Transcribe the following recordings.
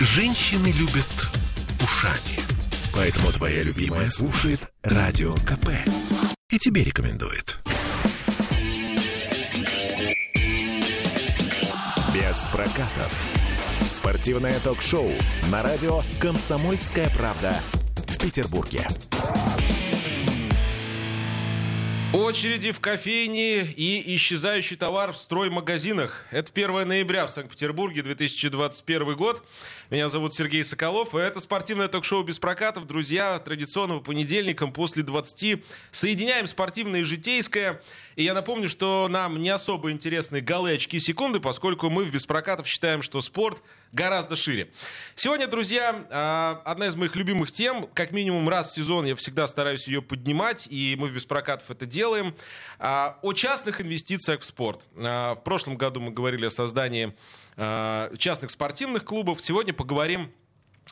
Женщины любят ушами. Поэтому твоя любимая слушает Радио КП. И тебе рекомендует. Без прокатов. Спортивное ток-шоу на радио «Комсомольская правда» в Петербурге. Очереди в кофейне и исчезающий товар в строймагазинах. Это 1 ноября в Санкт-Петербурге, 2021 год. Меня зовут Сергей Соколов, и это спортивное ток-шоу без прокатов. Друзья, традиционного понедельником после 20 соединяем спортивное и житейское. И я напомню, что нам не особо интересны голы, очки, секунды, поскольку мы в без прокатов считаем, что спорт гораздо шире. Сегодня, друзья, а, одна из моих любимых тем. Как минимум раз в сезон я всегда стараюсь ее поднимать, и мы в без прокатов это делаем. А, о частных инвестициях в спорт. А, в прошлом году мы говорили о создании частных спортивных клубов. Сегодня поговорим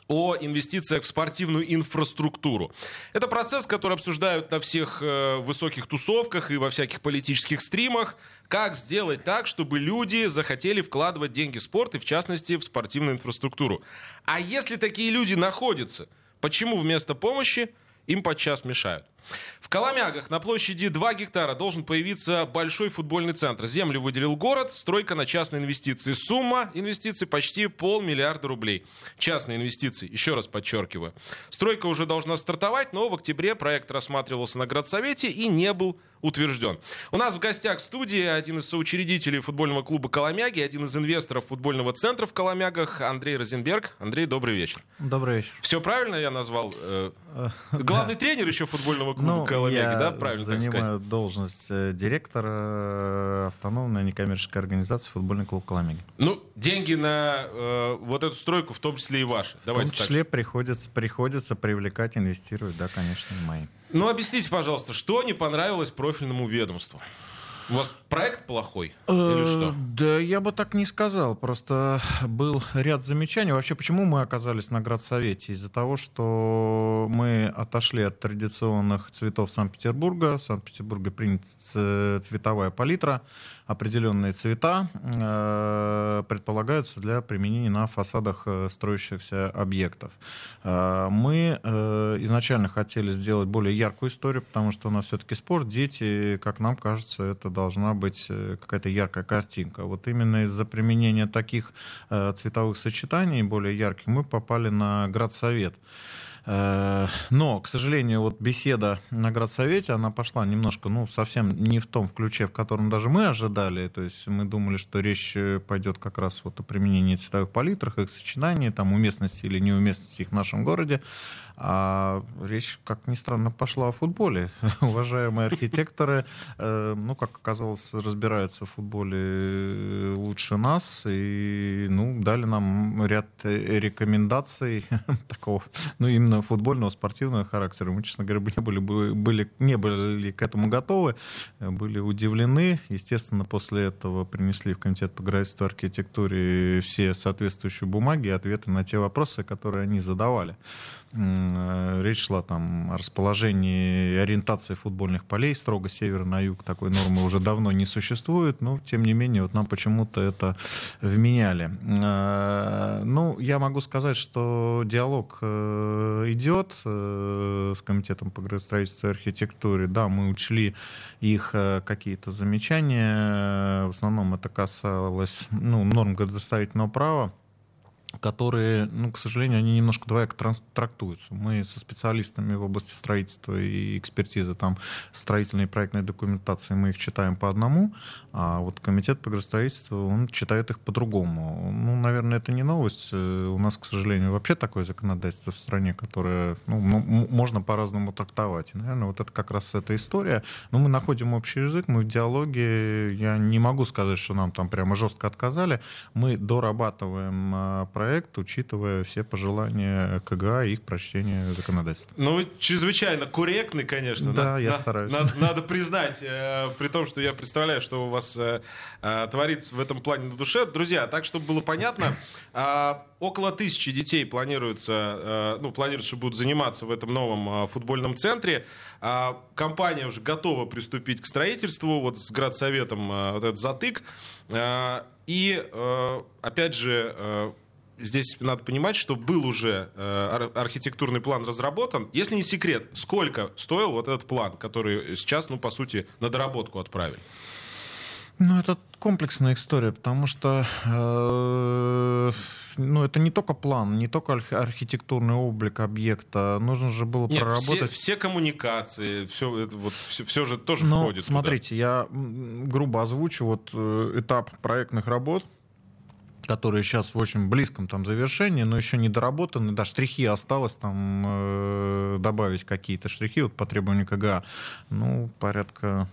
инвестициях в спортивную инфраструктуру. Это процесс, который обсуждают на всех э, высоких тусовках и во всяких политических стримах. Как сделать так, чтобы люди захотели вкладывать деньги в спорт и, в частности, в спортивную инфраструктуру. А если такие люди находятся, почему вместо помощи им подчас мешают? В Коломягах на площади 2 гектара должен появиться большой футбольный центр. Землю выделил город, стройка на частные инвестиции. Сумма инвестиций почти полмиллиарда рублей. Частные инвестиции, еще раз подчеркиваю. Стройка уже должна стартовать, но в октябре проект рассматривался на градсовете и не был утвержден. У нас в гостях в студии один из соучредителей футбольного клуба «Коломяги», один из инвесторов футбольного центра в Коломягах, Андрей Розенберг. Андрей, добрый вечер. Добрый вечер. Все правильно я назвал? Э, главный тренер еще футбольного клуба ну, «Коломяги», да? Правильно занимаю так сказать? должность э, директора э, автономной некоммерческой организации «Футбольный клуб «Коломяги». Ну, деньги на э, вот эту стройку в том числе и ваши. В Давайте том числе приходится, приходится привлекать, инвестировать, да, конечно, мои. Ну, объясните, пожалуйста, что не понравилось профильному ведомству? У вас проект плохой или что? Э, да, я бы так не сказал. Просто был ряд замечаний. Вообще, почему мы оказались на градсовете? Из-за того, что мы отошли от традиционных цветов Санкт-Петербурга. В Санкт-Петербурге принята цветовая палитра. Определенные цвета э, предполагаются для применения на фасадах э, строящихся объектов. Мы изначально хотели сделать более яркую историю, потому что у нас все-таки спорт, дети, как нам кажется, это должна быть э, какая-то яркая картинка. Вот именно из-за применения таких э, цветовых сочетаний более ярких мы попали на градсовет. Э, но, к сожалению, вот беседа на градсовете, она пошла немножко, ну, совсем не в том ключе, в котором даже мы ожидали. То есть мы думали, что речь пойдет как раз вот о применении цветовых палитрах, их сочетании, там, уместности или неуместности их в нашем городе. А речь, как ни странно, пошла о футболе. Уважаемые архитекторы, э, ну, как оказалось, разбираются в футболе лучше нас. И, ну, дали нам ряд рекомендаций такого, ну, именно футбольного, спортивного характера. Мы, честно говоря, не были, были, не были к этому готовы, были удивлены. Естественно, после этого принесли в Комитет по градостроительству и архитектуре все соответствующие бумаги и ответы на те вопросы, которые они задавали. Э, речь шла там о расположении и ориентации футбольных полей строго север на юг. Такой нормы уже давно не существует, но тем не менее вот нам почему-то это вменяли. Э, ну, я могу сказать, что диалог э, идет с Комитетом по градостроительству и архитектуре. Да, мы учли их какие-то замечания. В основном это касалось ну, норм градостроительного права которые, ну, к сожалению, они немножко двояко трактуются. Мы со специалистами в области строительства и экспертизы там строительной и проектной документации мы их читаем по одному, а вот комитет по градостроительству, он читает их по-другому. Ну, наверное, это не новость. Э, у нас, к сожалению, вообще такое законодательство в стране, которое ну, можно по-разному трактовать. И, наверное, вот это как раз эта история. Но мы находим общий язык, мы в диалоге. Я не могу сказать, что нам там прямо жестко отказали. Мы дорабатываем а, проект, учитывая все пожелания КГА и их прочтения законодательства. Ну, вы чрезвычайно корректный, конечно. Да, на, я на, стараюсь. Надо, надо признать, э, при том, что я представляю, что у вас э, э, творится в этом плане на душе. Друзья, так, чтобы было понятно, э, около тысячи детей планируется, э, ну, планируется, будут заниматься в этом новом э, футбольном центре. Э, компания уже готова приступить к строительству, вот с градсоветом э, вот этот затык. Э, и, э, опять же, э, здесь надо понимать, что был уже э, архитектурный план разработан. Если не секрет, сколько стоил вот этот план, который сейчас, ну, по сути, на доработку отправили? Ну, это комплексная история, потому что э, ну, это не только план, не только архитектурный облик объекта. Нужно же было Нет, проработать... Все, все коммуникации, все, это, вот, все, все же тоже Но, входит смотрите, туда. я грубо озвучу вот э, этап проектных работ которые сейчас в очень близком там завершении, но еще не доработаны. Да, штрихи осталось там э, добавить какие-то штрихи вот по требованию КГА. Ну, порядка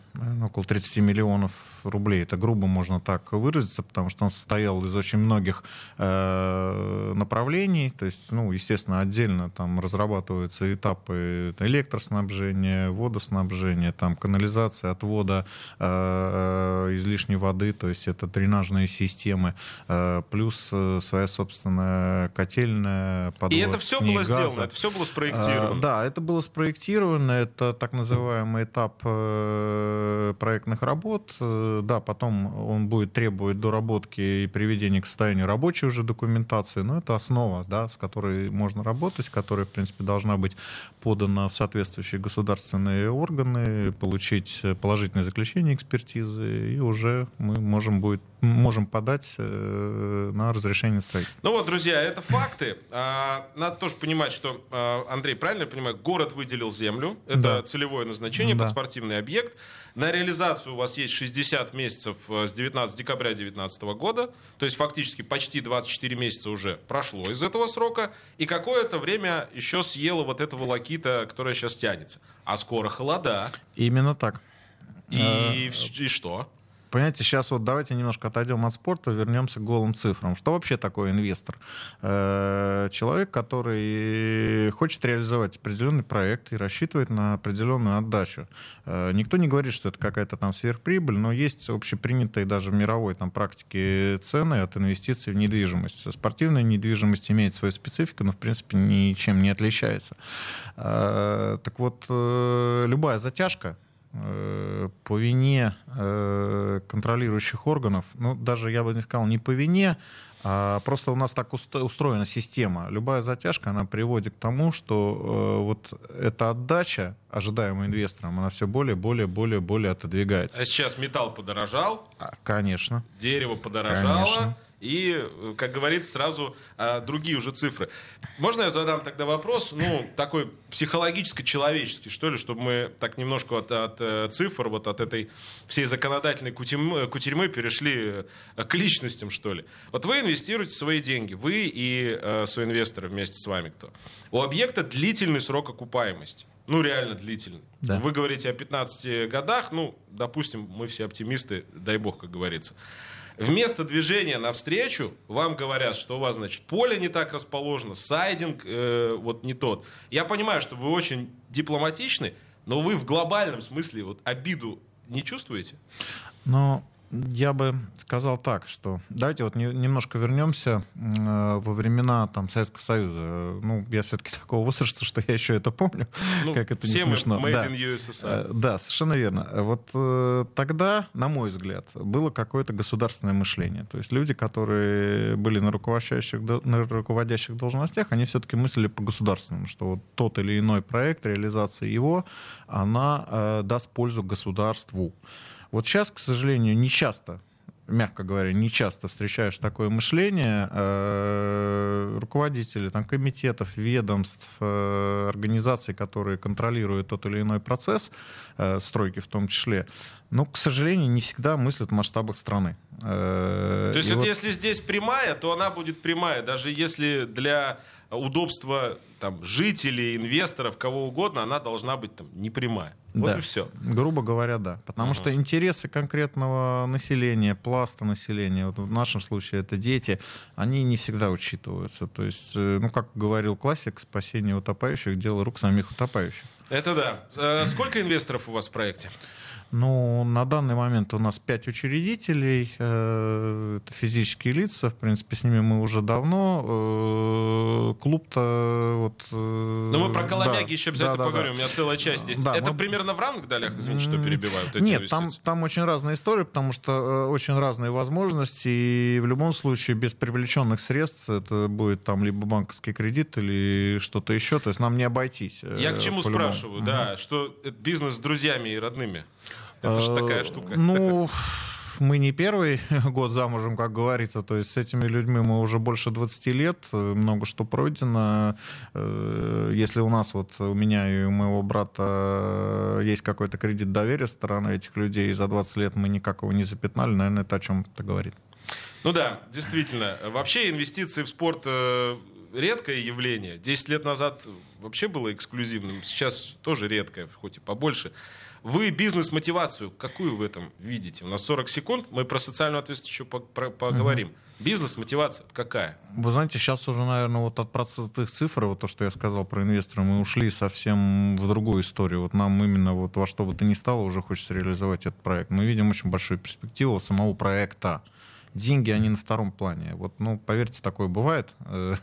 около 30 миллионов рублей. Это грубо можно так выразиться, потому что он состоял из очень многих э, направлений. То есть, ну, естественно, отдельно там разрабатываются этапы электроснабжения, водоснабжения, там канализация, отвода э, излишней воды, то есть это дренажные системы. Э, плюс э, своя собственная котельная, подвод И это все было газа. сделано, это все было спроектировано? А, да, это было спроектировано, это так называемый этап э, проектных работ. Э, да, потом он будет требовать доработки и приведения к состоянию рабочей уже документации, но это основа, да, с которой можно работать, которая, в принципе, должна быть подана в соответствующие государственные органы, получить положительное заключение экспертизы, и уже мы можем, будет, можем подать на разрешение строительства. Ну вот, друзья, это факты. А, надо тоже понимать, что, а, Андрей, правильно я понимаю, город выделил землю, это да. целевое назначение да. под спортивный объект. На реализацию у вас есть 60 месяцев э, с 19 декабря 2019 года, то есть фактически почти 24 месяца уже прошло из этого срока, и какое-то время еще съела вот этого лакита, которая сейчас тянется. А скоро холода. Именно так. И, а... и что? Понимаете, сейчас вот давайте немножко отойдем от спорта, вернемся к голым цифрам. Что вообще такое инвестор? Э, человек, который хочет реализовать определенный проект и рассчитывает на определенную отдачу. Э, никто не говорит, что это какая-то там сверхприбыль, но есть общепринятые даже в мировой там, практике цены от инвестиций в недвижимость. Спортивная недвижимость имеет свою специфику, но в принципе ничем не отличается. Э, так вот, любая затяжка по вине э, контролирующих органов, ну, даже я бы не сказал не по вине, а просто у нас так устроена система. Любая затяжка, она приводит к тому, что э, вот эта отдача, ожидаемая инвестором, она все более, более, более, более отодвигается. А сейчас металл подорожал? А, конечно. Дерево подорожало? Конечно и, э, как говорится, сразу а, другие уже цифры. Можно я задам тогда вопрос, ну, такой психологическо-человеческий, что ли, чтобы мы так немножко от, от э, цифр, вот от этой всей законодательной кутерьмы, кутерьмы перешли к личностям, что ли. Вот вы инвестируете свои деньги, вы и э, свои инвесторы вместе с вами кто. У объекта длительный срок окупаемости. Ну, реально длительный. Да. Вы говорите о 15 годах, ну, допустим, мы все оптимисты, дай бог, как говорится. Вместо движения навстречу вам говорят, что у вас, значит, поле не так расположено, сайдинг э, вот не тот. Я понимаю, что вы очень дипломатичны, но вы в глобальном смысле вот обиду не чувствуете? Но я бы сказал так, что давайте вот не, немножко вернемся э, во времена там, Советского Союза. Ну, я все-таки такого возраста, что я еще это помню, ну, как это не смешно. Мы да. USSR. Э, да, совершенно верно. Вот э, тогда, на мой взгляд, было какое-то государственное мышление. То есть люди, которые были на руководящих, на руководящих должностях, они все-таки мыслили по государственному, что вот тот или иной проект, реализация его, она э, даст пользу государству. Вот сейчас, к сожалению, не часто мягко говоря, не часто встречаешь такое мышление. Э, руководители там, комитетов, ведомств, э, организаций, которые контролируют тот или иной процесс, э, стройки в том числе, но, к сожалению, не всегда мыслят в масштабах страны. То есть, вот... если здесь прямая, то она будет прямая, даже если для удобства там, жителей, инвесторов, кого угодно, она должна быть там непрямая. Вот да. и все. Грубо говоря, да. Потому uh-huh. что интересы конкретного населения, пласта населения, вот в нашем случае это дети, они не всегда учитываются. То есть, э, ну, как говорил классик, спасение утопающих — дело рук самих утопающих. Это да. Э, сколько инвесторов у вас в проекте? Ну, на данный момент у нас пять учредителей, э, это физические лица, в принципе, с ними мы уже давно. Э, клуб-то вот... Э, ну, мы про Коломяги да, еще обязательно да, поговорим, да. у меня целая часть есть. Да, это мы... примерно в равных долях, извините, что перебиваю? Вот Нет, там, там очень разная история, потому что очень разные возможности, и в любом случае без привлеченных средств это будет там либо банковский кредит или что-то еще, то есть нам не обойтись. Я к чему спрашиваю, да, что бизнес с друзьями и родными? Это же такая э, штука. Ну, мы не первый год замужем, как говорится. То есть с этими людьми мы уже больше 20 лет, много что пройдено. Э, если у нас, вот у меня и у моего брата есть какой-то кредит доверия стороны этих людей, и за 20 лет мы никак его не запятнали, наверное, это о чем-то говорит. Ну да, действительно. Вообще инвестиции в спорт э, редкое явление. Десять лет назад вообще было эксклюзивным, сейчас тоже редкое, хоть и побольше. Вы бизнес-мотивацию, какую в этом видите? У нас 40 секунд, мы про социальную ответственность еще поговорим. Угу. Бизнес-мотивация какая? Вы знаете, сейчас уже, наверное, вот от процентных цифр, вот то, что я сказал про инвестора, мы ушли совсем в другую историю. Вот нам именно вот во что бы то ни стало уже хочется реализовать этот проект. Мы видим очень большую перспективу самого проекта деньги, они на втором плане. Вот, ну, поверьте, такое бывает.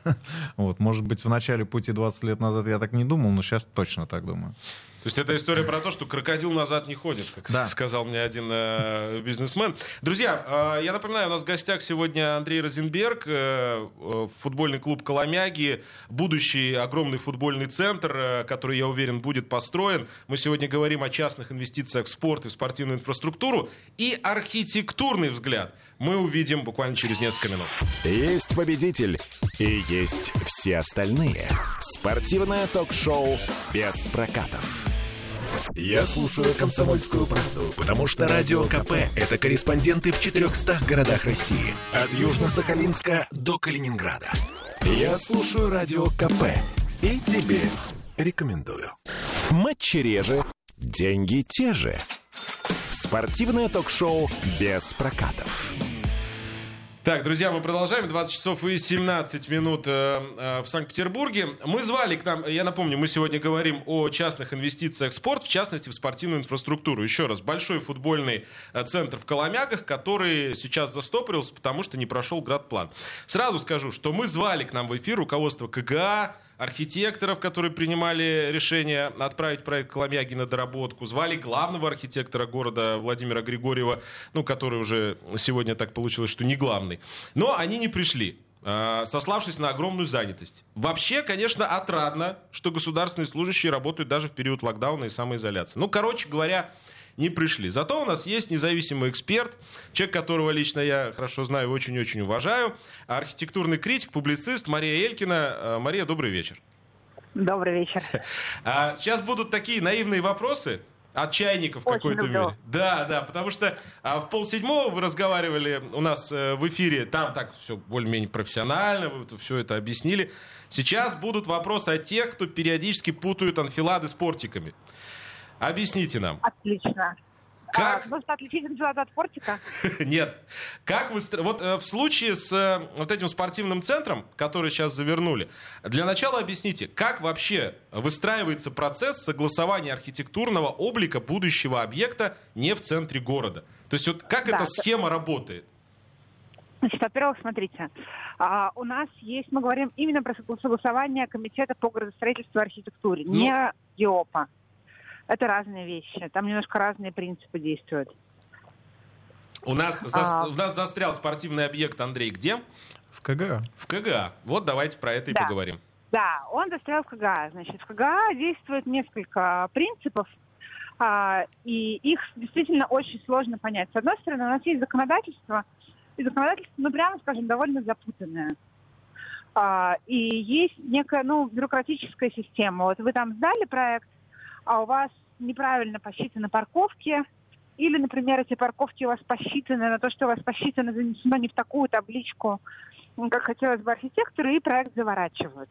вот, может быть, в начале пути 20 лет назад я так не думал, но сейчас точно так думаю. То есть это история про то, что крокодил назад не ходит, как да. сказал мне один э, бизнесмен. Друзья, э, я напоминаю, у нас в гостях сегодня Андрей Розенберг, э, э, футбольный клуб «Коломяги», будущий огромный футбольный центр, э, который, я уверен, будет построен. Мы сегодня говорим о частных инвестициях в спорт и в спортивную инфраструктуру. И архитектурный взгляд мы увидим буквально через несколько минут. Есть победитель и есть все остальные. Спортивное ток-шоу «Без прокатов». Я слушаю «Комсомольскую правду», потому что «Радио КП» — это корреспонденты в 400 городах России. От Южно-Сахалинска до Калининграда. Я слушаю «Радио КП» и тебе рекомендую. Матчи реже, деньги те же. Спортивное ток-шоу «Без прокатов». Так, друзья, мы продолжаем. 20 часов и 17 минут э, э, в Санкт-Петербурге. Мы звали к нам, я напомню, мы сегодня говорим о частных инвестициях в спорт, в частности, в спортивную инфраструктуру. Еще раз, большой футбольный э, центр в Коломягах, который сейчас застопорился, потому что не прошел градплан. Сразу скажу, что мы звали к нам в эфир руководство КГА, архитекторов, которые принимали решение отправить проект Коломяги на доработку, звали главного архитектора города Владимира Григорьева, ну, который уже сегодня так получилось, что не главный. Но они не пришли а, сославшись на огромную занятость. Вообще, конечно, отрадно, что государственные служащие работают даже в период локдауна и самоизоляции. Ну, короче говоря, не пришли. Зато у нас есть независимый эксперт, человек, которого лично я хорошо знаю очень-очень уважаю, архитектурный критик, публицист Мария Элькина. Э, Мария, добрый вечер. Добрый вечер. А, сейчас будут такие наивные вопросы, от чайников какой-то мере. Да, да, потому что а, в полседьмого вы разговаривали у нас э, в эфире, там так все более-менее профессионально, вы все это объяснили. Сейчас будут вопросы от тех, кто периодически путают анфилады с портиками. Объясните нам. Отлично. Как? А, нужно отличить анфиладу от портика? Нет. Как вы... Вот э, в случае с э, вот этим спортивным центром, который сейчас завернули, для начала объясните, как вообще выстраивается процесс согласования архитектурного облика будущего объекта не в центре города? То есть вот как да, эта схема работает? Значит, во-первых, смотрите, а, у нас есть, мы говорим именно про согласование комитета по градостроительству и архитектуре, ну, не ГИОПа это разные вещи. Там немножко разные принципы действуют. У нас, а... у нас застрял спортивный объект, Андрей, где? В КГА. В КГА. Вот давайте про это и да. поговорим. Да, он застрял в КГА. Значит, в КГА действует несколько принципов, а, и их действительно очень сложно понять. С одной стороны, у нас есть законодательство, и законодательство, ну, прямо скажем, довольно запутанное. А, и есть некая, ну, бюрократическая система. Вот вы там сдали проект, а у вас неправильно посчитаны парковки, или, например, эти парковки у вас посчитаны на то, что у вас посчитано, занесено не в такую табличку, как хотелось бы архитектору, и проект заворачивают.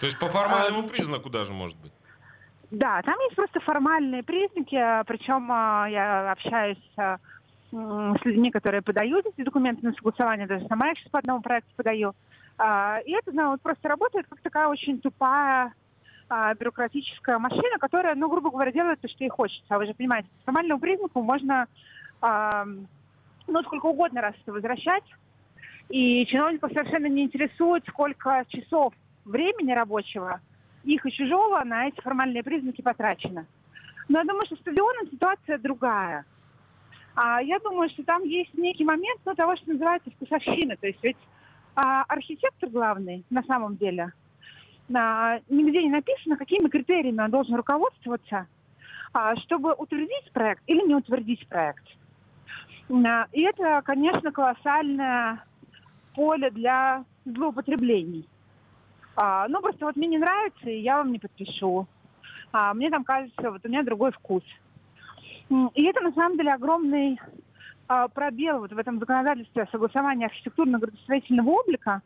То есть по формальному а, признаку даже может быть? Да, там есть просто формальные признаки, причем а, я общаюсь а, с людьми, которые подают эти документы на согласование, даже сама их сейчас по одному проекту подаю. И это ну, вот просто работает как такая очень тупая а, бюрократическая машина, которая, ну, грубо говоря, делает то, что ей хочется. А вы же понимаете, по формальному признаку можно, а, ну, сколько угодно раз это возвращать, и чиновников совершенно не интересует, сколько часов времени рабочего, их и чужого, на эти формальные признаки потрачено. Но я думаю, что стадионом ситуация другая. А я думаю, что там есть некий момент ну, того, что называется вкусовщина. То есть ведь а, архитектор главный на самом деле а, нигде не написано, какими критериями он должен руководствоваться, а, чтобы утвердить проект или не утвердить проект. А, и это, конечно, колоссальное поле для злоупотреблений. А, ну, просто вот мне не нравится, и я вам не подпишу. А, мне там кажется, вот у меня другой вкус. И это, на самом деле, огромный а, пробел вот в этом законодательстве согласования архитектурно-градостроительного облика.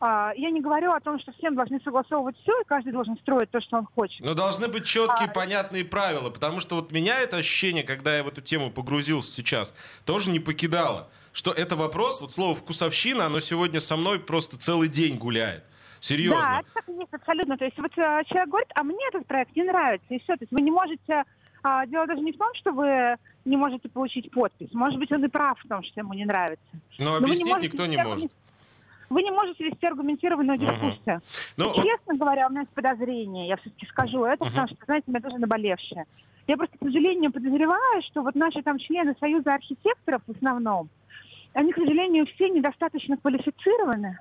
А, я не говорю о том, что всем должны согласовывать все, и каждый должен строить то, что он хочет. Но должны быть четкие, а... понятные правила, потому что вот меня это ощущение, когда я в эту тему погрузился сейчас, тоже не покидало. Что это вопрос, вот слово «вкусовщина», оно сегодня со мной просто целый день гуляет. Серьезно. Да, это так и есть абсолютно. То есть вот э, человек говорит, а мне этот проект не нравится, и все. То есть вы не можете... А, дело даже не в том, что вы не можете получить подпись. Может быть, он и прав в том, что ему не нравится. Но, Но объяснить не никто не может. Вы не можете вести аргументированную дискуссию. Угу. Ну, Честно говоря, у меня есть подозрение, я все-таки скажу это, угу. потому что, знаете, у меня тоже наболевшее. Я просто, к сожалению, подозреваю, что вот наши там члены Союза архитекторов в основном, они, к сожалению, все недостаточно квалифицированы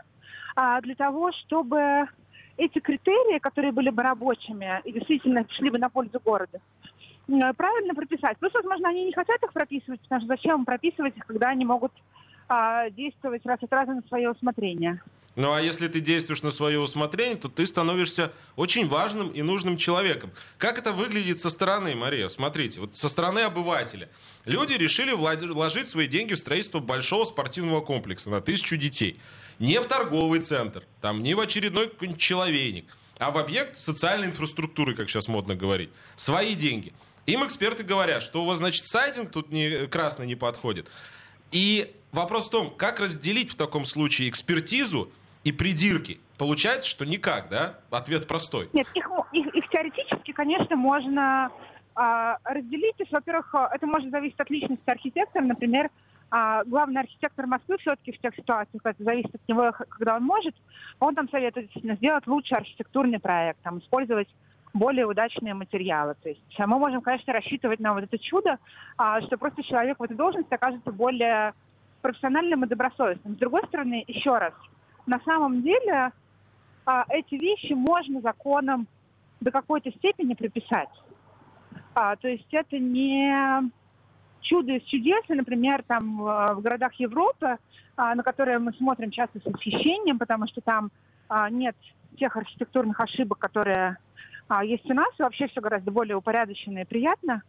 а, для того, чтобы эти критерии, которые были бы рабочими и действительно шли бы на пользу города, правильно прописать. Плюс, возможно, они не хотят их прописывать, потому что зачем прописывать их, когда они могут а, действовать раз от раза на свое усмотрение. Ну а если ты действуешь на свое усмотрение, то ты становишься очень важным и нужным человеком. Как это выглядит со стороны, Мария? Смотрите, вот со стороны обывателя. Люди решили вложить свои деньги в строительство большого спортивного комплекса на тысячу детей. Не в торговый центр, там не в очередной какой-нибудь человейник, а в объект социальной инфраструктуры, как сейчас модно говорить. Свои деньги. Им эксперты говорят, что у вас, значит, сайдинг тут не, красный не подходит. И вопрос в том, как разделить в таком случае экспертизу и придирки. Получается, что никак, да? Ответ простой. Нет, их, их, их теоретически, конечно, можно а, разделить. То во-первых, это может зависеть от личности архитектора. Например, а, главный архитектор Москвы все-таки в тех ситуациях, это зависит от него, когда он может, он там советует сделать лучший архитектурный проект, там, использовать более удачные материалы. То есть а мы можем, конечно, рассчитывать на вот это чудо, а, что просто человек в этой должности окажется более профессиональным и добросовестным. С другой стороны, еще раз, на самом деле а, эти вещи можно законом до какой-то степени приписать. А, то есть это не чудо из чудес, например, там в городах Европы, а, на которые мы смотрим часто с восхищением, потому что там а, нет тех архитектурных ошибок, которые а, есть у нас, и вообще все гораздо более упорядочено и приятно.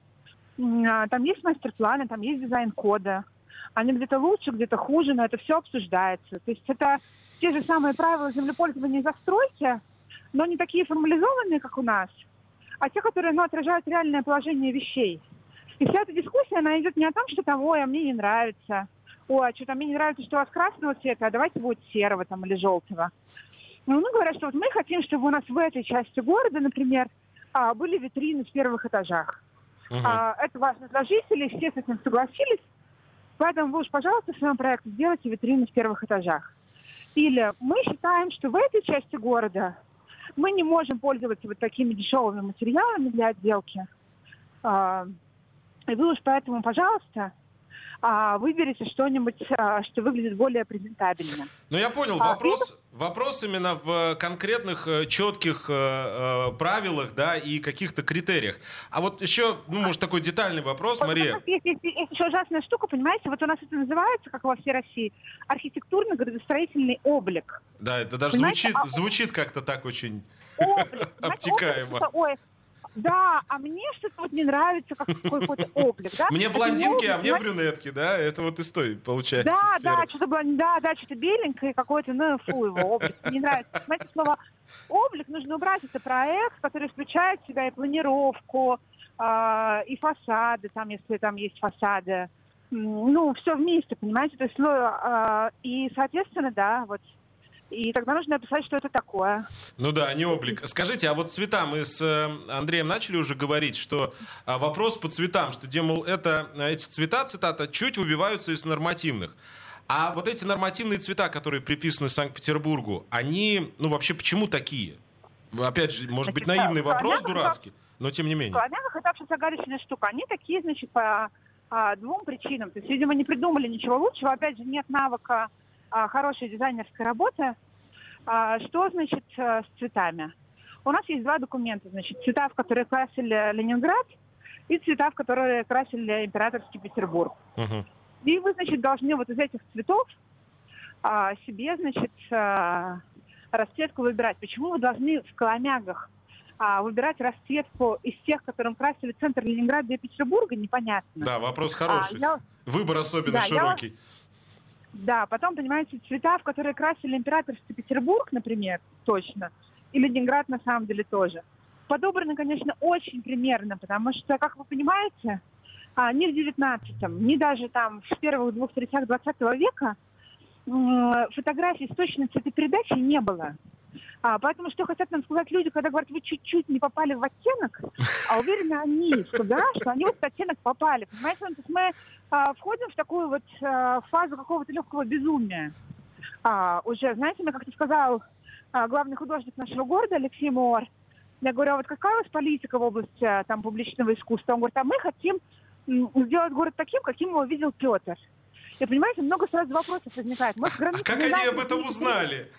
А, там есть мастер-планы, там есть дизайн кода. Они где-то лучше, где-то хуже, но это все обсуждается. То есть это те же самые правила землепользования и застройки, но не такие формализованные, как у нас, а те, которые ну, отражают реальное положение вещей. И вся эта дискуссия, она идет не о том, что ой, а мне не нравится, ой, а что там мне не нравится, что у вас красного цвета, а давайте будет серого там или желтого. Ну, ну, говорят, что вот мы хотим, чтобы у нас в этой части города, например, а, были витрины в первых этажах. Uh-huh. Это важно для жителей, все с этим согласились. Поэтому вы уж, пожалуйста, в своем проекте сделайте витрины в первых этажах. Или мы считаем, что в этой части города мы не можем пользоваться вот такими дешевыми материалами для отделки. А, и вы уж поэтому, пожалуйста, а, выберите что-нибудь, а, что выглядит более презентабельно. Ну, я понял. А, вопрос, вопрос именно в конкретных э, четких э, э, правилах, да, и каких-то критериях. А вот еще, ну, может, такой детальный вопрос, вот Мария. Есть, есть, есть еще ужасная штука, понимаете, вот у нас это называется, как во всей России, архитектурно-градостроительный облик. Да, это даже звучит, звучит как-то так очень облик, обтекаемо. Облик, ой, да, а мне что-то вот не нравится, как какой-то облик, да? Мне блондинки, а мне брюнетки, да? Это вот из той, получается, Да, да, что-то да, да, что-то беленькое какое-то, ну, фу, его облик, не нравится. Понимаете, слово облик нужно убрать, это проект, который включает в себя и планировку, э, и фасады, там, если там есть фасады, ну, все вместе, понимаете, то есть, ну, э, и, соответственно, да, вот И тогда нужно описать, что это такое. Ну да, не облик. Скажите, а вот цвета, мы с э, Андреем начали уже говорить, что а, вопрос по цветам, что, демол, это, эти цвета, цитата, чуть выбиваются из нормативных. А вот эти нормативные цвета, которые приписаны Санкт-Петербургу, они, ну вообще, почему такие? Опять же, может быть, Значит, наивный в вопрос дурацкий, но тем не В менее. Коломягах это вообще загадочная штука. Они такие, значит, по а, двум причинам. То есть, видимо, не придумали ничего лучшего. Опять же, нет навыка а, хорошей дизайнерской работы. А, что, значит, э, с цветами? У нас есть два документа. Значит, цвета, в которые красили Ленинград, и цвета, в которые красили императорский Петербург. Мгм. И вы, значит, должны вот из этих цветов а, себе, значит, а, расцветку выбирать. Почему вы должны в Коломягах а, выбирать расцветку из тех, которым красили центр Ленинграда и Петербурга, непонятно. Да, вопрос А, хороший. я- Выбор особенно Да, я- широкий. Да, потом, понимаете, цвета, в которые красили императорский Петербург, например, точно, и Ленинград на самом деле тоже, подобраны, конечно, очень примерно, потому что, как вы понимаете, а, ни в 19-м, ни даже там в первых двух третях 20 века фотографий с точной цветопередачей не было. А, поэтому что хотят нам сказать люди, когда говорят, вы чуть-чуть не попали в оттенок, а уверены они, что да, что они в этот оттенок попали. Понимаете, то есть мы а, входим в такую вот а, фазу какого-то легкого безумия. А, уже, знаете, мне как-то сказал а, главный художник нашего города Алексей Мор, я говорю, а вот какая у вас политика в области а, там публичного искусства? Он говорит, а мы хотим сделать город таким, каким его видел Петр. И понимаете, много сразу вопросов возникает. Может, А как они об этом узнали?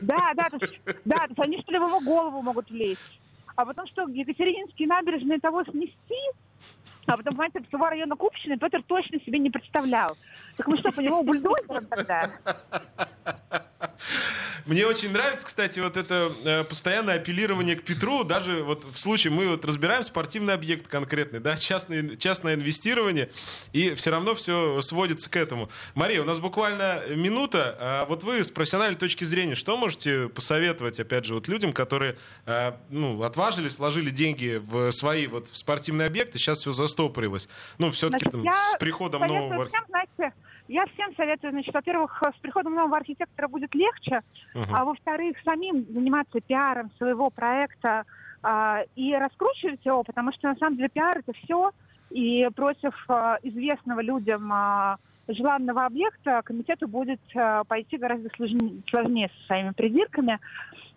Да, да, то есть, да, то есть они что ли в его голову могут влезть. А потом что, Екатерининские набережные того снести? А потом, понимаете, всего района Купщины Петр точно себе не представлял. Так мы что, по нему бульдозером тогда? Мне очень нравится, кстати, вот это э, постоянное апеллирование к Петру. Даже вот в случае мы вот разбираем спортивный объект конкретный, да, частное, частное инвестирование, и все равно все сводится к этому. Мария, у нас буквально минута. А вот вы с профессиональной точки зрения, что можете посоветовать, опять же, вот людям, которые э, ну, отважились, вложили деньги в свои вот в спортивные объекты, сейчас все застопорилось. Ну, все-таки там я с приходом нового... всем, знаете, я всем советую, значит, во-первых, с приходом нового архитектора будет легче, Мгм. а во-вторых, самим заниматься пиаром своего проекта а, и раскручивать его, потому что на самом деле пиар это все, и против а, известного людям а, желанного объекта комитету будет а, пойти гораздо сложнее, сложнее со своими придирками.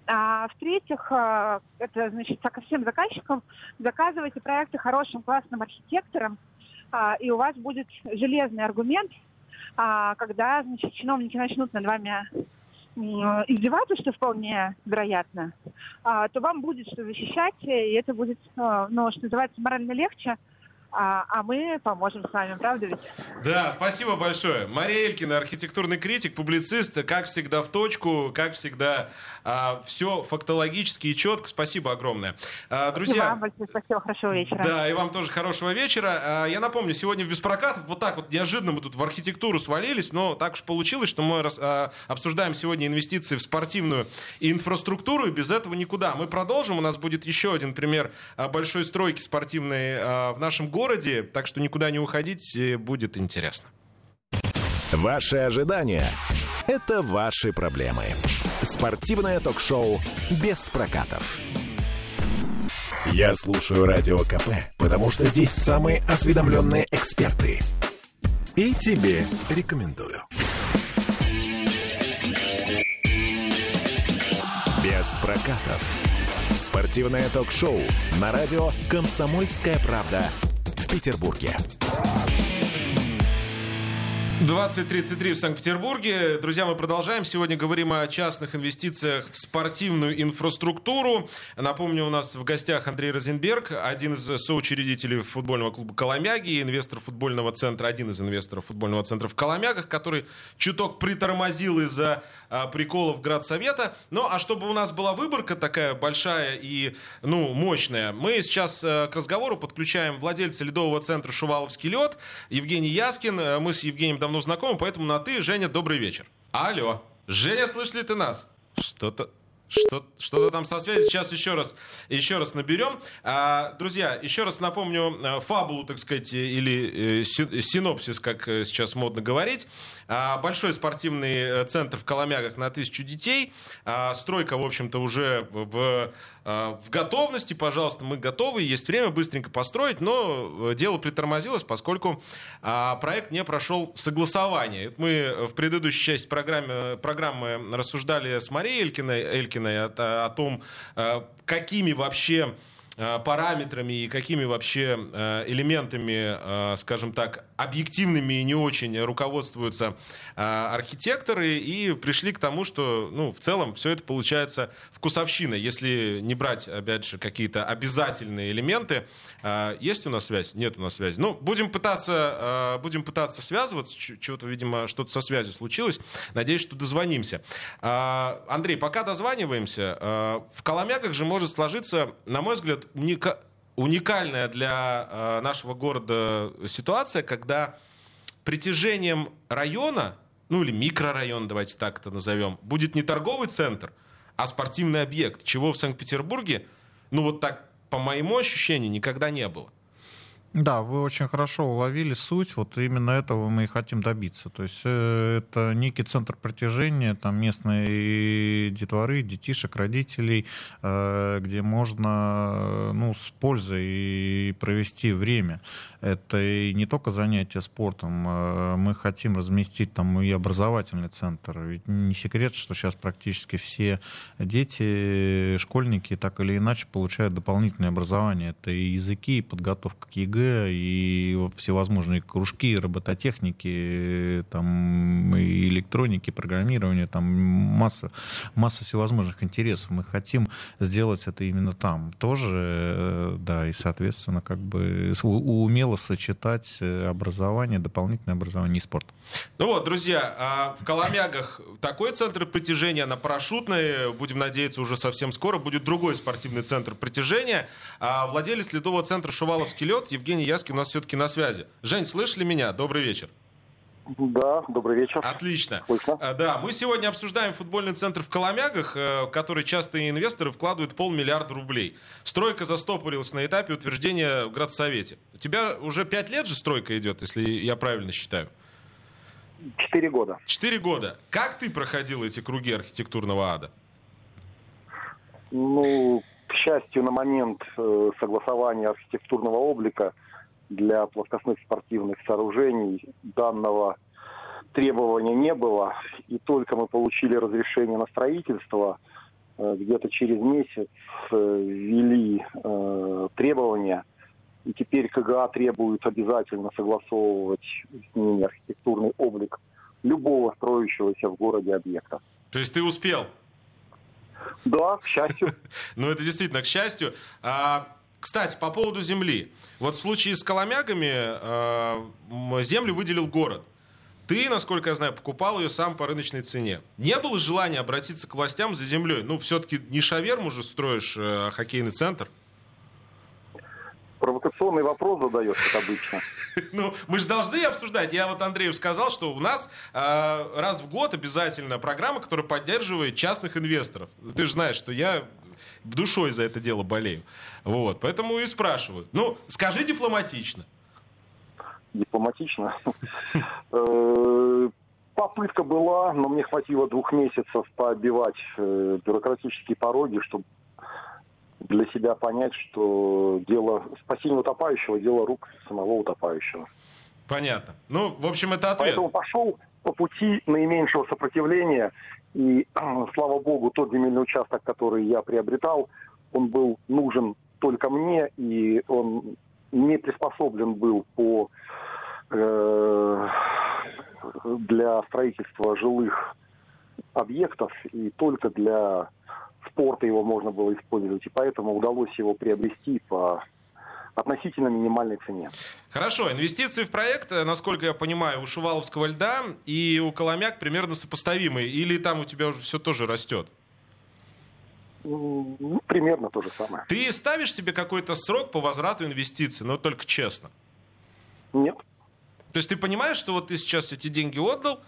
А в-третьих, а, это значит ко всем заказчикам заказывайте проекты хорошим, классным архитекторам, а, и у вас будет железный аргумент, а, когда значит, чиновники начнут над вами издеваться, что вполне вероятно, а, то вам будет что защищать, и это будет, а, ну, что называется, морально легче, а, а мы поможем с вами, правда ведь? Да, спасибо большое. Мария Элькина, архитектурный критик, публицист, как всегда в точку, как всегда все фактологически и четко. Спасибо огромное. А, И друзья, вам большое спасибо, хорошего вечера. да, и вам тоже хорошего вечера. А, Я напомню, сегодня в Беспрокат вот так вот неожиданно мы тут в архитектуру свалились, но так уж получилось, что мы рас- а, обсуждаем сегодня инвестиции в спортивную инфраструктуру, и без этого никуда. Мы продолжим, у нас будет еще один пример а, большой стройки спортивной а, в нашем городе, так что никуда не уходить, будет интересно. Ваши ожидания – это ваши проблемы. Спортивное ток-шоу «Без прокатов». Я слушаю Радио КП, потому что здесь самые осведомленные эксперты. И тебе рекомендую. «Без прокатов». Спортивное ток-шоу на радио «Комсомольская правда» Петербурге. 20.33 в Санкт-Петербурге. Друзья, мы продолжаем. Сегодня говорим о частных инвестициях в спортивную инфраструктуру. Напомню, у нас в гостях Андрей Розенберг, один из соучредителей футбольного клуба «Коломяги», инвестор футбольного центра, один из инвесторов футбольного центра в Коломягах, который чуток притормозил из-за а, приколов Градсовета. Ну, а чтобы у нас была выборка такая большая и, ну, мощная, мы сейчас э, к разговору подключаем владельца ледового центра «Шуваловский лед» Евгений Яскин. Э, Мы с Евгением давно знакомы, поэтому на «ты». Женя, добрый вечер. Алло. Женя, слышишь ли ты нас? Что-то... Что, что-то там со связью. Сейчас еще раз, еще раз наберем. А, друзья, еще раз напомню а, фабулу, так сказать, или э, синопсис, как э, сейчас модно говорить. А, большой спортивный э, центр в Коломягах на тысячу детей. А, стройка, в общем-то, уже в, в готовности. Пожалуйста, мы готовы. Есть время быстренько построить, но дело притормозилось, поскольку а, проект не прошел согласование. Мы в предыдущей части программы, программы рассуждали с Марией Элькиной, Элькиной о, о том, э, какими вообще Э, параметрами и какими вообще э, элементами, э, скажем так, объективными и не очень руководствуются архитекторы и пришли к тому, что, ну, в целом все это получается вкусовщина, если не брать, опять же, какие-то обязательные элементы. Есть у нас связь? Нет у нас связи. Ну, будем пытаться, будем пытаться связываться, чего-то, видимо, что-то со связью случилось. Надеюсь, что дозвонимся. Андрей, пока дозваниваемся, в Коломягах же может сложиться, на мой взгляд, уника, уникальная для э, нашего города ситуация, когда притяжением района, ну или микрорайон, давайте так это назовем, будет не торговый центр, а спортивный объект, чего в Санкт-Петербурге, ну вот так, по моему ощущению, никогда не было. Да, вы очень хорошо уловили суть. Вот именно этого мы и хотим добиться. То есть э, это некий центр притяжения там местной детворы, детишек, родителей, э, где можно ну, с пользой провести время. Это и не только занятие спортом. Э, мы хотим разместить там и образовательный центр. Ведь не секрет, что сейчас практически все дети, школьники так или иначе получают дополнительное образование. Это и языки, и подготовка к ЕГЭ, и всевозможные кружки робототехники, там, и электроники, программирования, там масса, масса всевозможных интересов. Мы хотим сделать это именно там тоже, э, да, и, соответственно, как бы умело сочетать э, образование, дополнительное образование и спорт. Ну вот, друзья, а в Коломягах такой центр притяжения на парашютной, будем надеяться, уже совсем скоро будет другой спортивный центр притяжения. А владелец ледового центра «Шуваловский лед» Евгений Евгений Яски у нас все-таки на связи. Жень, слышали меня? Добрый вечер. Да, добрый вечер. Отлично. Слышно. А, да, мы сегодня обсуждаем футбольный центр в Коломягах, э, в который частые инвесторы вкладывают полмиллиарда рублей. Стройка застопорилась на этапе утверждения в Градсовете. У тебя уже пять лет же стройка идет, если я правильно считаю? Четыре года. Четыре года. Как ты проходил эти круги архитектурного ада? Ну, к счастью, на момент э, согласования архитектурного облика для плоскостных спортивных сооружений данного требования не было. И только мы получили разрешение на строительство, э, где-то через месяц э, ввели требования. И теперь КГА требует обязательно согласовывать с ними архитектурный облик любого строящегося в городе объекта. То есть ты успел? Да, к счастью. Ну, это действительно к счастью. А, кстати, по поводу земли. Вот в случае с Коломягами а, землю выделил город. Ты, насколько я знаю, покупал ее сам по рыночной цене. Не было желания обратиться к властям за землей? Ну, все-таки не шаверму же строишь, а хоккейный центр провокационный вопрос задаешь, как обычно. Ну, мы же должны обсуждать. Я вот Андрею сказал, что у нас э, раз в год обязательно программа, которая поддерживает частных инвесторов. Ты же знаешь, что я душой за это дело болею. Вот, поэтому и спрашиваю. Ну, скажи дипломатично. Дипломатично? Э, попытка была, но мне хватило двух месяцев пообивать э, бюрократические пороги, чтобы для себя понять, что дело спасения утопающего – дело рук самого утопающего. Понятно. Ну, в общем, это ответ. Поэтому пошел по пути наименьшего сопротивления. И, слава богу, тот земельный участок, который я приобретал, он был нужен только мне, и он не приспособлен был по, э, для строительства жилых объектов и только для спорта его можно было использовать, и поэтому удалось его приобрести по относительно минимальной цене. Хорошо, инвестиции в проект, э, насколько я понимаю, у Шуваловского льда и у Коломяк примерно сопоставимые, или там у тебя уже все тоже растет? Ну, примерно то же самое. Ты ставишь себе какой-то срок по возврату инвестиций, но только честно? Нет. То есть ты понимаешь, что вот ты сейчас эти деньги отдал,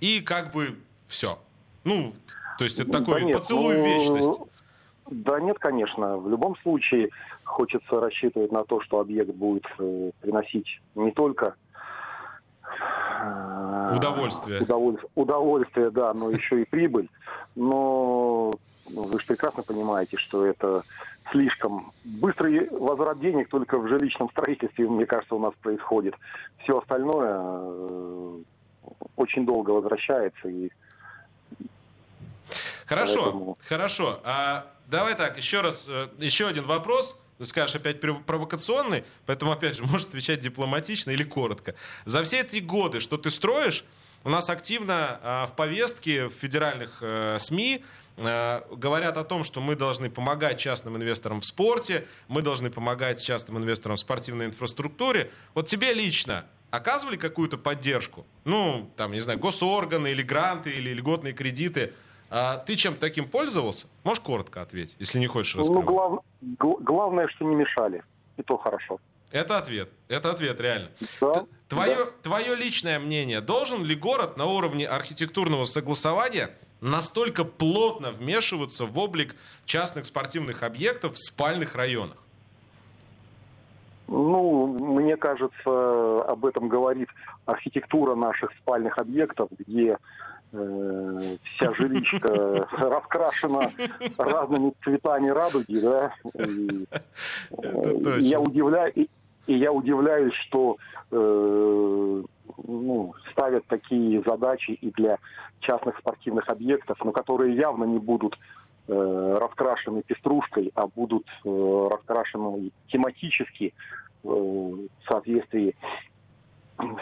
и как бы все. Ну, То есть это такой да нет, поцелуй ну, вечность. Да нет, конечно. В любом случае хочется рассчитывать на то, что объект будет э, приносить не только э, удовольствие. удовольствие, удовольствие, да, но еще и прибыль. Но вы же прекрасно понимаете, что это слишком быстрый возврат денег только в жилищном строительстве, мне кажется, у нас происходит. Все остальное э, очень долго возвращается и Хорошо, Поэтому... хорошо. А, давай так, еще раз, э, еще один вопрос. Скажешь опять провокационный, поэтому, опять же, можешь отвечать дипломатично или коротко. За все эти годы, что ты строишь, у нас активно а, в повестке в федеральных а, СМИ а, говорят о том, что мы должны помогать частным инвесторам в спорте, мы должны помогать частным инвесторам в спортивной инфраструктуре. Вот тебе лично оказывали какую-то поддержку? Ну, там, не знаю, госорганы или гранты, или льготные кредиты – а ты чем таким пользовался? Можешь коротко ответить, если не хочешь раскрывать? Ну, глав... главное, что не мешали. И то хорошо. Это ответ. Это ответ, реально. Да, твое, да. твое личное мнение, должен ли город на уровне архитектурного согласования настолько плотно вмешиваться в облик частных спортивных объектов в спальных районах? Ну, мне кажется, об этом говорит архитектура наших спальных объектов, где вся жиличка раскрашена разными цветами радуги, да. И, э, и я удивляю, и, и я удивляюсь, что э, ну, ставят такие задачи и для частных спортивных объектов, но которые явно не будут э, раскрашены пеструшкой, а будут э, раскрашены тематически э, в соответствии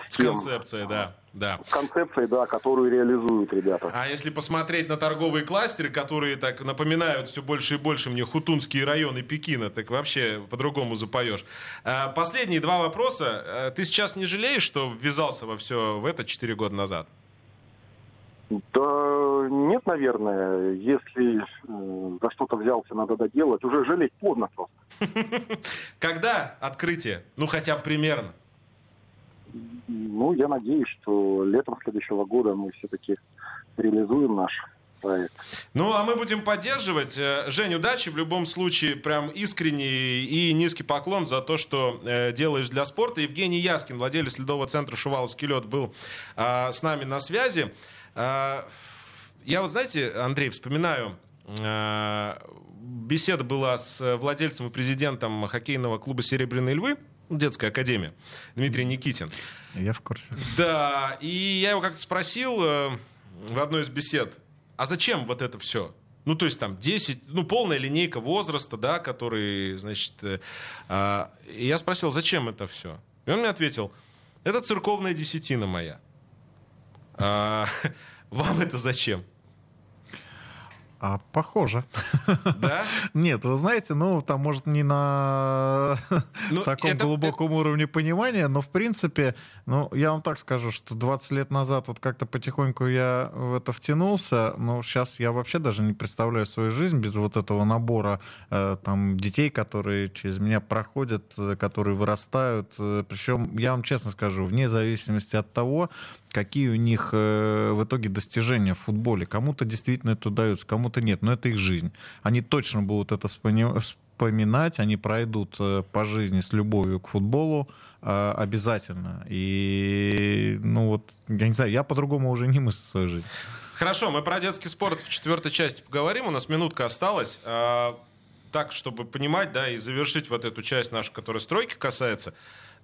с концепцией, да. Да. концепцией, да, которую реализуют ребята. А если посмотреть на торговые кластеры, которые так напоминают все больше и больше мне хутунские районы Пекина, так вообще по-другому запоешь. А, последние два вопроса. А, ты сейчас не жалеешь, что ввязался во все в это 4 года назад? Да нет, наверное. Если э, за что-то взялся, надо доделать. Уже жалеть поздно просто. Когда открытие? Ну, хотя бы примерно. Ну, я надеюсь, что летом следующего года мы все-таки реализуем наш проект. Ну, а мы будем поддерживать. Э, Жень, удачи в любом случае. Прям искренний и низкий поклон за то, что э, делаешь для спорта. Евгений Яскин, владелец ледового центра «Шуваловский лед», был э, с нами на связи. Э, я вот, знаете, Андрей, вспоминаю, э, беседа была с владельцем и президентом хоккейного клуба «Серебряные львы», детская академия, Дмитрий Никитин. Я в курсе. Да, и я его как-то спросил э, в одной из бесед, а зачем вот это все? Ну, то есть там 10, ну, полная линейка возраста, да, который, значит... Э, э, и я спросил, зачем это все? И он мне ответил, это церковная десятина моя. А, вам это зачем? А похоже. Да? Нет, вы знаете, ну, там, может, не на ну, таком это, глубоком это... уровне понимания, но, в принципе, ну, я вам так скажу, что 20 лет назад вот как-то потихоньку я в это втянулся, но сейчас я вообще даже не представляю свою жизнь без вот этого набора э, там детей, которые через меня проходят, э, которые вырастают. Э, Причем, я вам честно скажу, вне зависимости от того, какие у них э, в итоге достижения в футболе. Кому-то действительно это удается, кому-то нет, но это их жизнь. Они точно будут это вспоминать, они пройдут э, по жизни с любовью к футболу э, обязательно. И, ну вот, я не знаю, я по-другому уже не мыслю свою жизнь. Хорошо, мы про детский спорт в четвертой части поговорим. У нас минутка осталась. Так, чтобы понимать, да, и завершить вот эту часть нашу, которая стройки касается.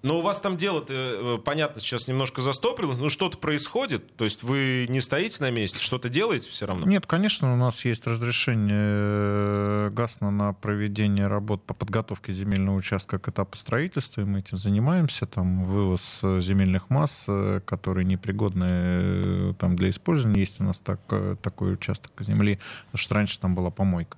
Но у вас там дело, э, понятно, сейчас немножко застопорилось, но что-то происходит? То есть вы не стоите на месте, что-то делаете все равно? Нет, конечно, у нас есть разрешение э, ГАСНа на проведение работ по подготовке земельного участка к этапу строительства, и мы этим занимаемся. Там вывоз э, земельных масс, которые непригодны там, для использования. Есть у нас так, такой участок земли, потому что раньше там была помойка.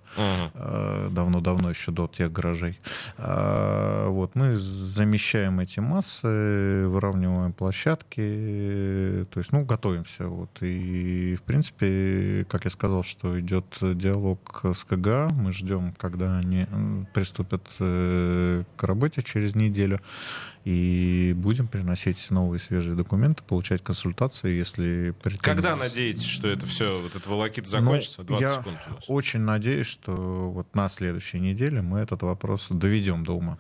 Давно-давно, еще до тех гаражей. Вот, мы замещаем эти эти массы, выравниваем площадки, то есть, ну, готовимся. Вот. И, в принципе, как я сказал, что идет диалог с КГА, мы ждем, когда они приступят к работе через неделю и будем приносить новые свежие документы, получать консультации, если... Когда надеетесь, что это все, вот этот волокит ну, закончится? 20 я секунд очень надеюсь, что вот на следующей неделе мы этот вопрос доведем до ума.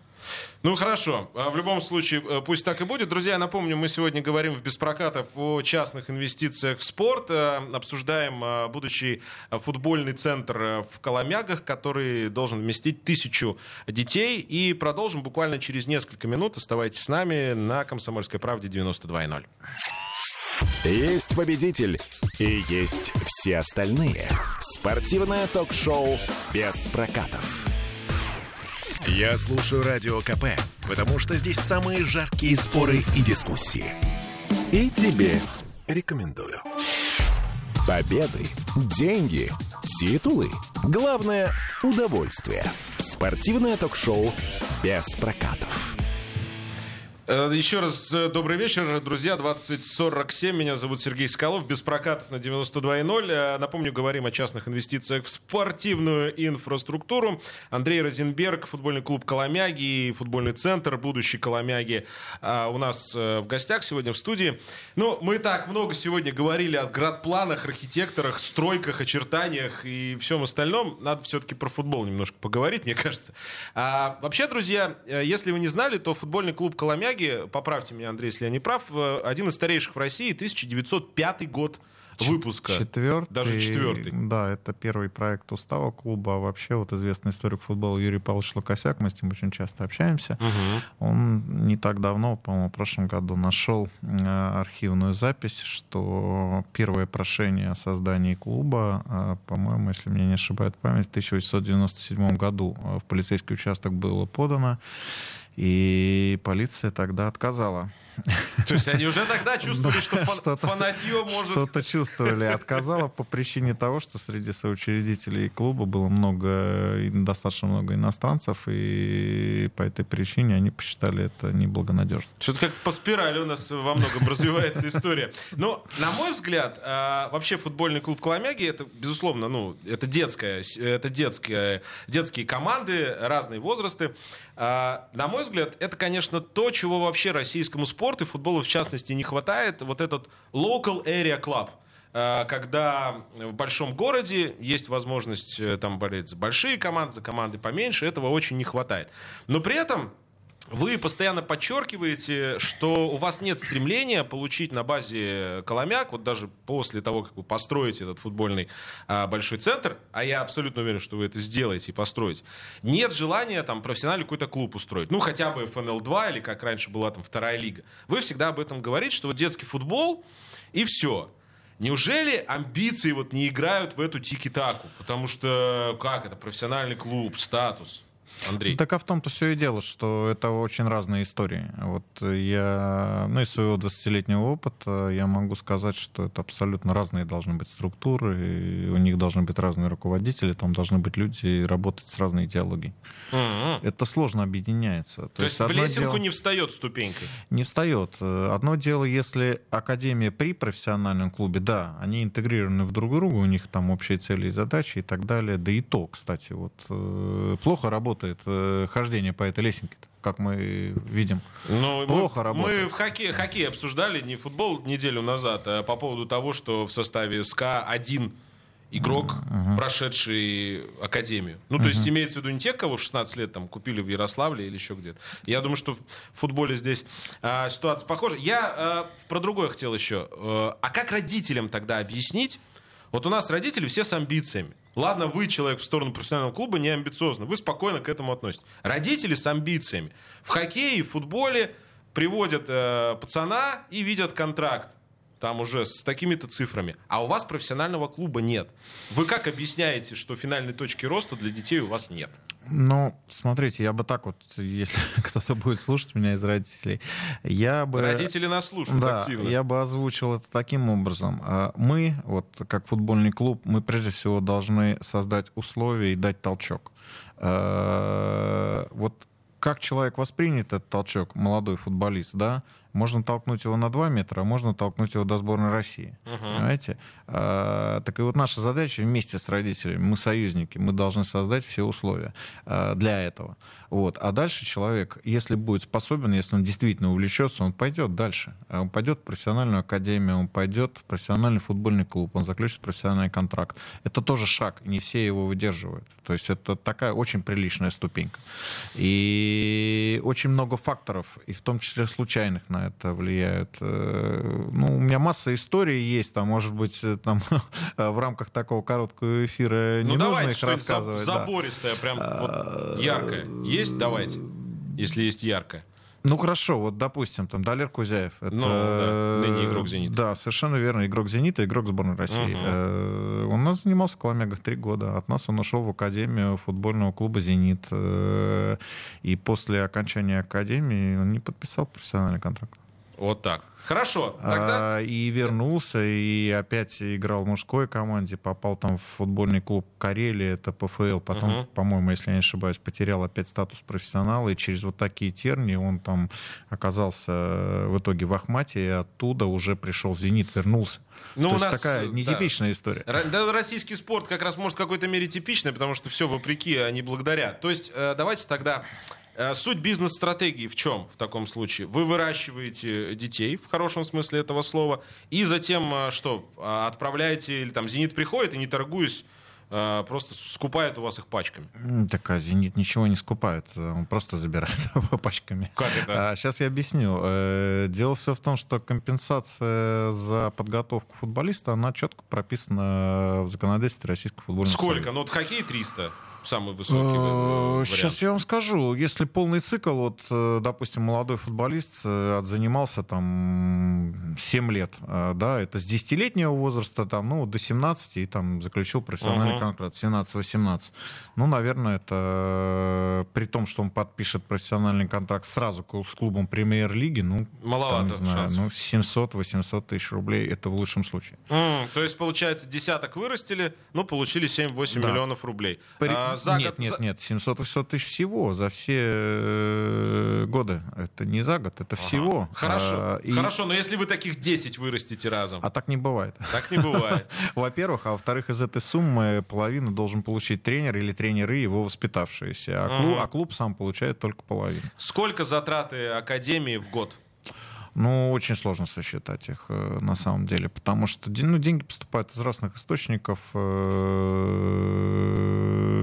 Ну хорошо, а в любом случае э, пусть так и будет. Друзья, напомню, мы сегодня говорим в Беспрокатов о частных инвестициях в спорт. Э, обсуждаем э, будущий футбольный центр в Коломягах, который должен вместить тысячу детей. И продолжим буквально через несколько минут. Оставайтесь с нами на «Комсомольской правде» 92.0. Есть победитель и есть все остальные. Спортивное ток-шоу «Без прокатов». Я слушаю Радио КП, потому что здесь самые жаркие споры и дискуссии. И тебе рекомендую. Победы, деньги, титулы. Главное – удовольствие. Спортивное ток-шоу «Без прокатов». Э, еще раз э, добрый вечер, друзья. 2047. Меня зовут Сергей Скалов. Без прокатов на 92.0. Э, напомню, говорим о частных инвестициях в спортивную инфраструктуру. Андрей Розенберг, футбольный клуб Коломяги и футбольный центр будущий Коломяги у нас в гостях сегодня в студии. Ну, мы так много сегодня говорили о градпланах, архитекторах, стройках, очертаниях и всем остальном. Надо все-таки про футбол немножко поговорить, мне кажется. А, вообще, друзья, если вы не знали, то футбольный клуб Коломяги Праге, поправьте меня, Андрей, если я не прав, э, один из старейших в России, 1905 год выпуска. Четвертый. Даже четвертый. Да, это первый проект устава клуба. А вообще вот известный историк футбола Юрий Павлович Лукасяк, мы с ним очень часто общаемся. Угу. Он не так давно, по-моему, в прошлом году нашел э, архивную запись, что первое прошение о создании клуба, э, по-моему, если меня не ошибает память, в 1897 году в полицейский участок было подано. И полиция тогда отказала то есть они уже тогда чувствовали, что фанатье может... Что-то чувствовали. Отказала по причине того, что среди соучредителей клуба было много, достаточно много иностранцев, и по этой причине они посчитали это неблагонадежно. Что-то как по спирали у нас во многом развивается история. Но, на мой взгляд, а, вообще футбольный клуб Коломяги, это, безусловно, ну, это детская, это детская, детские команды, разные возрасты. А, на мой взгляд, это, конечно, то, чего вообще российскому спорту спорт и футбола в частности не хватает. Вот этот local area club э, когда в большом городе есть возможность э, там болеть за большие команды, за команды поменьше, этого очень не хватает. Но при этом вы постоянно подчеркиваете, что у вас нет стремления получить на базе Коломяк, вот даже после того, как вы построите этот футбольный а, большой центр, а я абсолютно уверен, что вы это сделаете и построите, нет желания там профессиональный какой-то клуб устроить. Ну, хотя бы ФНЛ-2 или как раньше была там вторая лига. Вы всегда об этом говорите, что вот детский футбол и все. Неужели амбиции вот не играют в эту тики-таку? Потому что, как это, профессиональный клуб, статус – Андрей. Так а в том-то все и дело, что это очень разные истории. Вот я, ну, из своего 20-летнего опыта я могу сказать, что это абсолютно разные должны быть структуры, и у них должны быть разные руководители, там должны быть люди работать с разной идеологией. Mm-hmm. Это сложно объединяется. То, То есть, есть в лесенку дело... не встает ступенькой? Не встает. Одно дело, если академия при профессиональном клубе, да, они интегрированы в друг друга, у них там общие цели и задачи и так далее. Да и то, кстати, вот э, плохо работает работает э, хождение по этой лесенке как мы видим. Ну, Плохо мы, работает. Мы в хоккее, хоккей обсуждали не футбол неделю назад, а по поводу того, что в составе СКА один игрок, uh-huh. прошедший академию. Ну, uh-huh. то есть имеется в виду не тех, кого в 16 лет там купили в Ярославле или еще где-то. Я думаю, что в футболе здесь а, ситуация похожа. Я а, про другое хотел еще. А, а как родителям тогда объяснить? Вот у нас родители все с амбициями. Ладно, вы, человек в сторону профессионального клуба, не амбициозно. Вы спокойно к этому относитесь. Родители с амбициями. В хоккее и футболе приводят э, пацана и видят контракт. Там уже с такими-то цифрами. А у вас профессионального клуба нет. Вы как объясняете, что финальной точки роста для детей у вас нет? Ну, смотрите, я бы так вот, если кто-то будет слушать меня из родителей, я бы... Родители нас слушают да, активно. я бы озвучил это таким образом. А мы, вот как футбольный клуб, мы прежде всего должны создать условия и дать толчок. А, вот как человек воспринят этот толчок, молодой футболист, да, можно толкнуть его на 2 метра, а можно толкнуть его до сборной России. Uh-huh. Понимаете? А, так и вот наша задача вместе с родителями, мы союзники, мы должны создать все условия а, для этого. Вот. А дальше человек, если будет способен, если он действительно увлечется, он пойдет дальше. Он пойдет в профессиональную академию, он пойдет в профессиональный футбольный клуб, он заключит профессиональный контракт. Это тоже шаг, не все его выдерживают. То есть это такая очень приличная ступенька. И очень много факторов, и в том числе случайных, на это влияют. Э, ну, у меня масса историй есть, там, может быть, там в рамках такого короткого эфира не ну, нужно давайте, их рассказывать. Забористое, да. прям вот а, яркое. Есть? Давайте. Если есть яркое. Ну хорошо, вот допустим, там Далер Кузяев. Это, ну, да, ныне игрок «Зенита». Да, совершенно верно. Игрок «Зенита», игрок сборной России. Угу. Он у нас занимался в Коломегах три года. От нас он ушел в Академию футбольного клуба «Зенит». Э, и после окончания Академии он не подписал профессиональный контракт. Вот так. Хорошо. Тогда... А, и вернулся, и опять играл в мужской команде, попал там в футбольный клуб Карелия, это ПФЛ, потом, uh-huh. по-моему, если я не ошибаюсь, потерял опять статус профессионала, и через вот такие тернии он там оказался в итоге в Ахмате, и оттуда уже пришел в «Зенит», вернулся. Ну, То у нас такая нетипичная да. история. Да, российский спорт как раз может в какой-то мере типичный, потому что все вопреки, а не благодаря. То есть э, давайте тогда Э, суть бизнес-стратегии в чем в таком случае? Вы выращиваете детей, в хорошем смысле этого слова, и затем э, что, а, отправляете, или там «Зенит» приходит и, не торгуясь, э, просто скупает у вас их пачками. Так, а «Зенит» ничего не скупает, он просто забирает пачками. Как это? А, сейчас я объясню. Дело все в том, что компенсация за подготовку футболиста, она четко прописана в законодательстве Российского футбольного Сколько? Союза. Ну вот хоккей 300 самый высокий э, вариант? Сейчас я вам скажу. Если полный цикл, вот, э, допустим, молодой футболист э, отзанимался там 7 лет, да, это с 10-летнего возраста там, ну, до 17 и там заключил профессиональный uh-huh. контракт, 17-18. Ну, наверное, это при том, что он подпишет профессиональный контракт сразу с клубом премьер-лиги, ну, Маловато там, не знаю, ну, 700-800 тысяч рублей, это в лучшем случае. Mm, то есть, получается, десяток вырастили, ну, получили 7-8 да. миллионов рублей. При... А, за нет, год... Нет, нет, 700-800 тысяч всего за все э, годы. Это не за год, это ага. всего. Хорошо, а, и... хорошо, но если вы таких 10 вырастите разом? А так не бывает. Так не бывает. Во-первых, а во-вторых, из этой суммы половину должен получить тренер или тренеры его воспитавшиеся, а клуб, а клуб сам получает только половину. Сколько затраты Академии в год? Ну, очень сложно сосчитать их э, на самом деле, потому что ну, деньги поступают из разных источников. Э,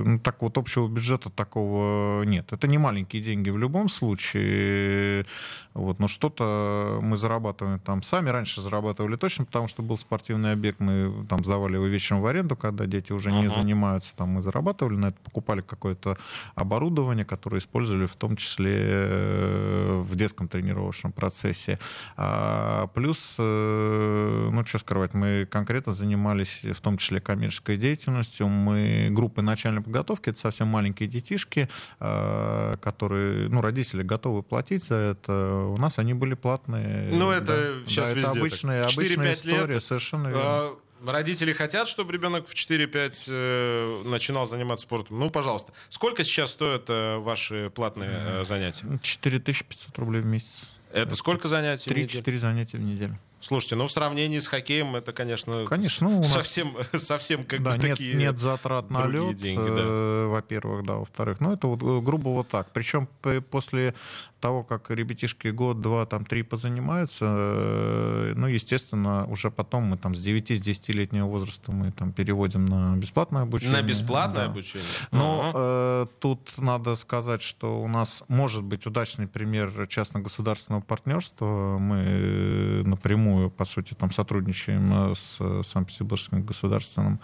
ну, так вот, общего бюджета такого нет. Это не маленькие деньги в любом случае. Вот, но что-то мы зарабатываем там сами. Раньше зарабатывали точно, потому что был спортивный объект. Мы там сдавали его вечером в аренду, когда дети уже uh-huh. не занимаются. Там мы зарабатывали на это, покупали какое-то оборудование, которое использовали в том числе э, в детском тренировочном процессе. А, плюс, э, ну что скрывать, мы конкретно занимались в том числе коммерческой деятельностью. Мы группы начальной подготовки, это совсем маленькие детишки, а, которые, ну, родители готовы платить за это. У нас они были платные. Ну, это да, сейчас да, везде это обычная, обычная история, лет, совершенно верно. А... Родители хотят, чтобы ребенок в 4-5 э, начинал заниматься спортом. Ну, пожалуйста. Сколько сейчас стоят э, ваши платные э, занятия? 4500 рублей в месяц. Это сколько занятий? Три-четыре занятия в неделю. Слушайте, ну в сравнении с хоккеем это, конечно, конечно ну, совсем, совсем как да, бы нет, такие нет затрат на лед, деньги, да. э, во-первых, да, во-вторых. Ну это вот э, грубо вот так. Причем после того, как ребятишки год, два, там, три позанимаются, э, ну, естественно, уже потом мы там с 9 с 10-летнего возраста мы там переводим на бесплатное обучение. На бесплатное да. обучение? Но э, тут надо сказать, что у нас может быть удачный пример частно-государственного партнерства. Мы э, напрямую, по сути, там сотрудничаем с Санкт-Петербургским государственным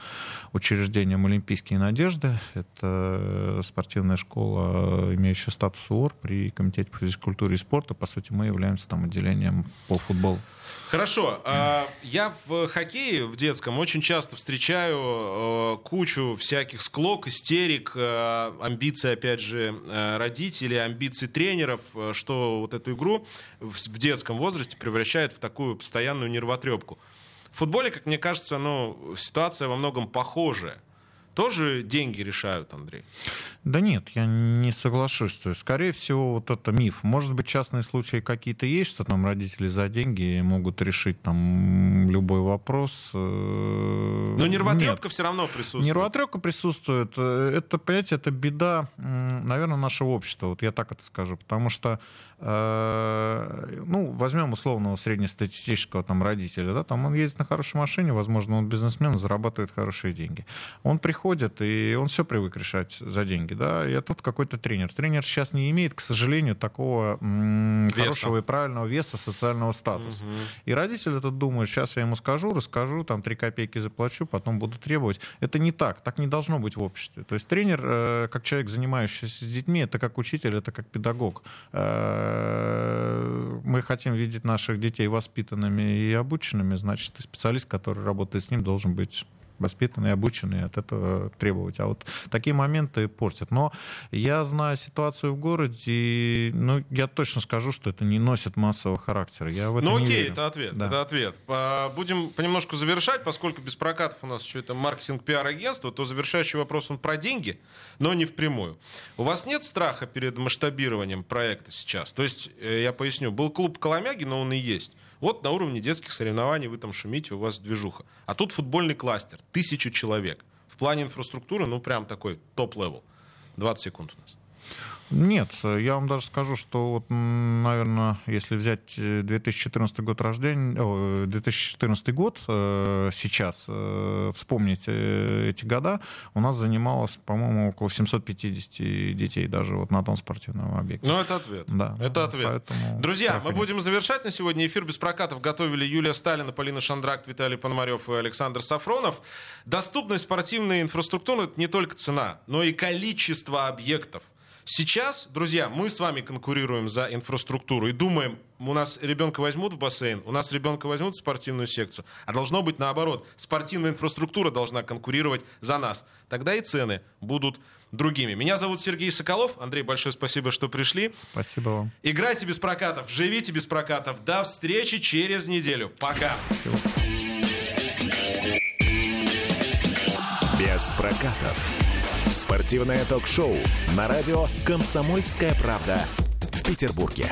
учреждением «Олимпийские надежды». Это спортивная школа, имеющая статус УОР при Комитете по физкультуры и спорта. По сути, мы являемся там отделением по футболу. Хорошо. А, я в хоккее в детском очень часто встречаю э, кучу всяких склок, истерик, э, амбиций, опять же, э, родителей, амбиций тренеров, что вот эту игру в детском возрасте превращает в такую постоянную нервотрепку. В футболе, как мне кажется, ну, ситуация во многом похожая. Тоже деньги решают, Андрей? Да нет, я не соглашусь. То есть, скорее всего, вот это миф. Может быть, частные случаи какие-то есть, что там родители за деньги могут решить там любой вопрос. Э, Но нервотрепка все равно присутствует. Нервотрепка присутствует. Э, это, понимаете, это беда, наверное, нашего общества. Вот я так это скажу. Потому что ну, возьмем условного среднестатистического там родителя, да, там он ездит на хорошей машине, возможно, он бизнесмен, зарабатывает хорошие деньги. Он приходит, и он все привык решать за деньги, да, и тут какой-то тренер. Тренер сейчас не имеет, к сожалению, такого м- хорошего и правильного веса социального статуса. Угу. И родитель этот думает, сейчас я ему скажу, расскажу, там, три копейки заплачу, потом буду требовать. Это не так, так не должно быть в обществе. То есть тренер, э, как человек, занимающийся с детьми, это как учитель, это как педагог э, Э, мы хотим видеть наших детей воспитанными и обученными, значит, специалист, который работает с ним, должен быть воспитанные, обученные, от этого требовать. А вот такие моменты портят. Но я знаю ситуацию в городе, ну, я точно скажу, что это не носит массового характера. Я в это ну, не окей, верю. это ответ. Да. Это ответ. Будем понемножку завершать, поскольку без прокатов у нас еще это маркетинг пиар-агентство, то завершающий вопрос он про деньги, но не впрямую. У вас нет страха перед масштабированием проекта сейчас? То есть, э, я поясню, был клуб Коломяги, но он и есть. Вот на уровне детских соревнований вы там шумите, у вас движуха. А тут футбольный кластер, тысячу человек. В плане инфраструктуры, ну, прям такой top-level. 20 секунд у нас. Нет, я вам даже скажу, что вот, наверное, если взять 2014 год рождения, 2014 год э, сейчас, э, вспомнить э, эти года, у нас занималось, по-моему, около 750 детей даже вот на том спортивном объекте. Ну, это ответ. Да. Это ответ. Поэтому Друзья, мы будем завершать на сегодня эфир без прокатов. Готовили Юлия Сталина, Полина Шандрак, Виталий Пономарев и Александр Сафронов. Доступность спортивной инфраструктуры — это не только цена, но и количество объектов. Сейчас, друзья, мы с вами конкурируем за инфраструктуру и думаем, у нас ребенка возьмут в бассейн, у нас ребенка возьмут в спортивную секцию. А должно быть наоборот. Спортивная инфраструктура должна конкурировать за нас. Тогда и цены будут другими. Меня зовут Сергей Соколов. Андрей, большое спасибо, что пришли. Спасибо вам. Играйте без прокатов, живите без прокатов. До встречи через неделю. Пока. Без прокатов. Спортивное ток-шоу на радио «Комсомольская правда» в Петербурге.